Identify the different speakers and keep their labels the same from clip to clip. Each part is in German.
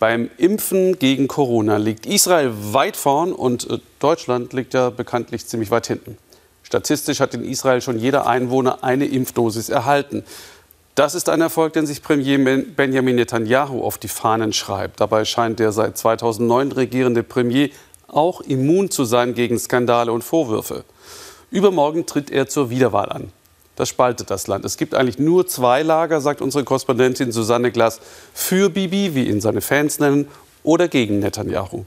Speaker 1: Beim Impfen gegen Corona liegt Israel weit vorn und äh, Deutschland liegt ja bekanntlich ziemlich weit hinten. Statistisch hat in Israel schon jeder Einwohner eine Impfdosis erhalten. Das ist ein Erfolg, den sich Premier Benjamin Netanyahu auf die Fahnen schreibt. Dabei scheint der seit 2009 regierende Premier auch immun zu sein gegen Skandale und Vorwürfe. Übermorgen tritt er zur Wiederwahl an. Das spaltet das Land. Es gibt eigentlich nur zwei Lager, sagt unsere Korrespondentin Susanne Glass, für Bibi, wie ihn seine Fans nennen, oder gegen Netanyahu.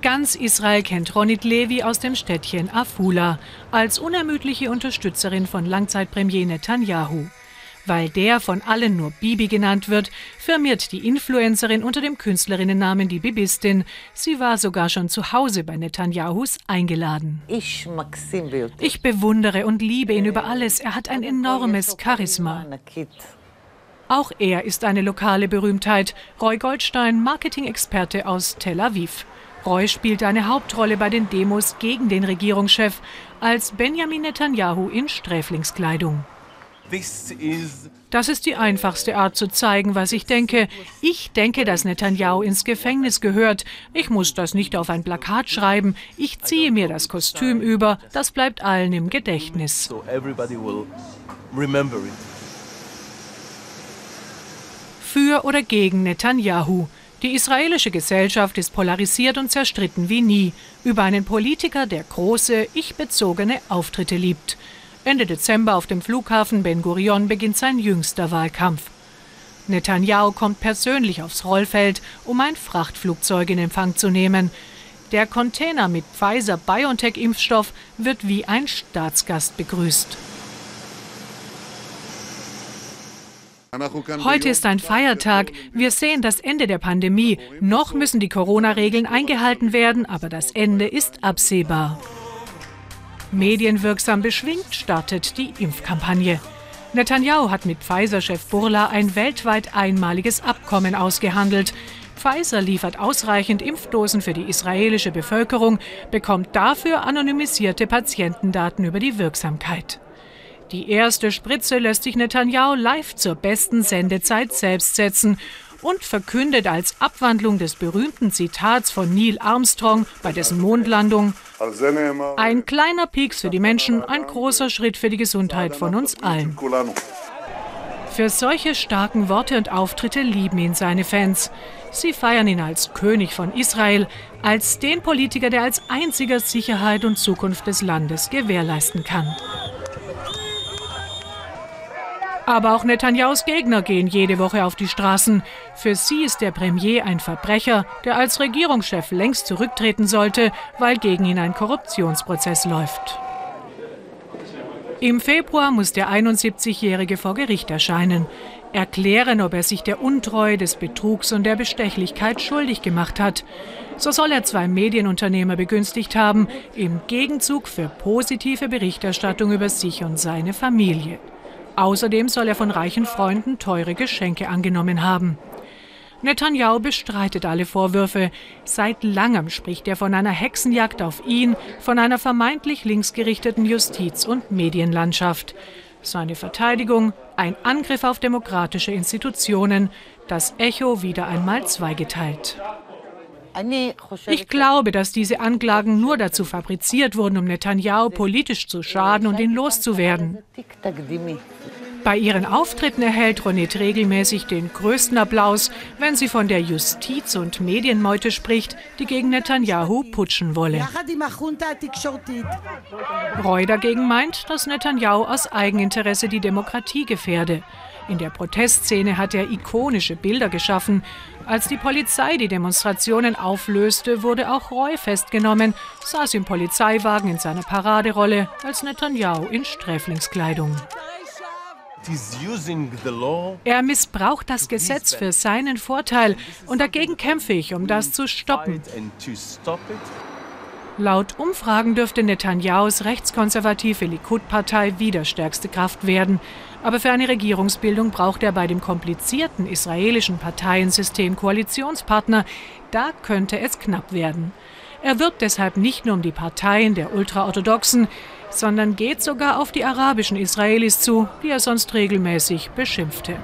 Speaker 2: Ganz Israel kennt Ronit Levi aus dem Städtchen Afula als unermüdliche Unterstützerin von Langzeitpremier Netanyahu. Weil der von allen nur Bibi genannt wird, firmiert die Influencerin unter dem Künstlerinnennamen die Bibistin. Sie war sogar schon zu Hause bei Netanyahus eingeladen. Ich bewundere und liebe ihn über alles. Er hat ein enormes Charisma. Auch er ist eine lokale Berühmtheit. Roy Goldstein, Marketing-Experte aus Tel Aviv. Roy spielt eine Hauptrolle bei den Demos gegen den Regierungschef als Benjamin Netanyahu in Sträflingskleidung. Das ist die einfachste Art zu zeigen, was ich denke. Ich denke, dass Netanyahu ins Gefängnis gehört. Ich muss das nicht auf ein Plakat schreiben. Ich ziehe mir das Kostüm über. Das bleibt allen im Gedächtnis. Für oder gegen Netanyahu. Die israelische Gesellschaft ist polarisiert und zerstritten wie nie über einen Politiker, der große, ich-bezogene Auftritte liebt. Ende Dezember auf dem Flughafen Ben Gurion beginnt sein jüngster Wahlkampf. Netanyahu kommt persönlich aufs Rollfeld, um ein Frachtflugzeug in Empfang zu nehmen. Der Container mit Pfizer-BioNTech-Impfstoff wird wie ein Staatsgast begrüßt. Heute ist ein Feiertag. Wir sehen das Ende der Pandemie. Noch müssen die Corona-Regeln eingehalten werden, aber das Ende ist absehbar. Medienwirksam beschwingt startet die Impfkampagne. Netanyahu hat mit Pfizer-Chef Burla ein weltweit einmaliges Abkommen ausgehandelt. Pfizer liefert ausreichend Impfdosen für die israelische Bevölkerung, bekommt dafür anonymisierte Patientendaten über die Wirksamkeit. Die erste Spritze lässt sich Netanyahu live zur besten Sendezeit selbst setzen und verkündet als Abwandlung des berühmten Zitats von Neil Armstrong bei dessen Mondlandung, ein kleiner Pieks für die Menschen, ein großer Schritt für die Gesundheit von uns allen. Für solche starken Worte und Auftritte lieben ihn seine Fans. Sie feiern ihn als König von Israel, als den Politiker, der als einziger Sicherheit und Zukunft des Landes gewährleisten kann. Aber auch Netanyahus Gegner gehen jede Woche auf die Straßen. Für sie ist der Premier ein Verbrecher, der als Regierungschef längst zurücktreten sollte, weil gegen ihn ein Korruptionsprozess läuft. Im Februar muss der 71-Jährige vor Gericht erscheinen, erklären, ob er sich der Untreue, des Betrugs und der Bestechlichkeit schuldig gemacht hat. So soll er zwei Medienunternehmer begünstigt haben, im Gegenzug für positive Berichterstattung über sich und seine Familie. Außerdem soll er von reichen Freunden teure Geschenke angenommen haben. Netanyahu bestreitet alle Vorwürfe. Seit langem spricht er von einer Hexenjagd auf ihn, von einer vermeintlich linksgerichteten Justiz- und Medienlandschaft. Seine Verteidigung, ein Angriff auf demokratische Institutionen, das Echo wieder einmal zweigeteilt. Ich glaube, dass diese Anklagen nur dazu fabriziert wurden, um Netanyahu politisch zu schaden und ihn loszuwerden. Bei ihren Auftritten erhält Ronit regelmäßig den größten Applaus, wenn sie von der Justiz- und Medienmeute spricht, die gegen Netanyahu putschen wolle. Roy dagegen meint, dass Netanyahu aus Eigeninteresse die Demokratie gefährde. In der Protestszene hat er ikonische Bilder geschaffen. Als die Polizei die Demonstrationen auflöste, wurde auch Roy festgenommen, saß im Polizeiwagen in seiner Paraderolle als Netanyahu in Sträflingskleidung. Er missbraucht das Gesetz für seinen Vorteil und dagegen kämpfe ich, um das zu stoppen. Laut Umfragen dürfte Netanyahus rechtskonservative Likud-Partei wieder stärkste Kraft werden. Aber für eine Regierungsbildung braucht er bei dem komplizierten israelischen Parteiensystem Koalitionspartner. Da könnte es knapp werden. Er wirbt deshalb nicht nur um die Parteien der Ultraorthodoxen, sondern geht sogar auf die arabischen Israelis zu, die er sonst regelmäßig beschimpfte.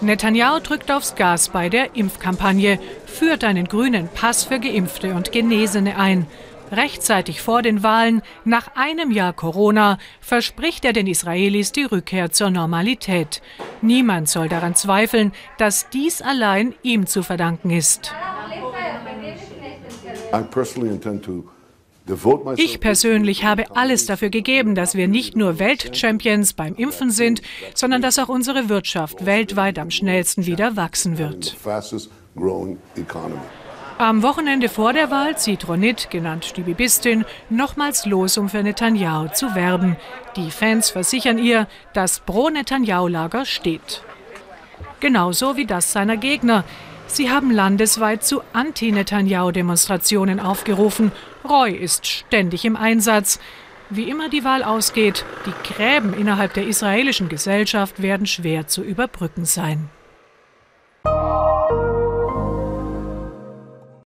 Speaker 2: Netanyahu drückt aufs Gas bei der Impfkampagne, führt einen grünen Pass für Geimpfte und Genesene ein. Rechtzeitig vor den Wahlen, nach einem Jahr Corona, verspricht er den Israelis die Rückkehr zur Normalität. Niemand soll daran zweifeln, dass dies allein ihm zu verdanken ist. Ich persönlich habe alles dafür gegeben, dass wir nicht nur Weltchampions beim Impfen sind, sondern dass auch unsere Wirtschaft weltweit am schnellsten wieder wachsen wird. Am Wochenende vor der Wahl zieht Ronit, genannt die Bibistin, nochmals los, um für Netanyahu zu werben. Die Fans versichern ihr, das Pro-Netanyahu-Lager steht. Genauso wie das seiner Gegner. Sie haben landesweit zu Anti-Netanyahu-Demonstrationen aufgerufen. Roy ist ständig im Einsatz. Wie immer die Wahl ausgeht, die Gräben innerhalb der israelischen Gesellschaft werden schwer zu überbrücken sein.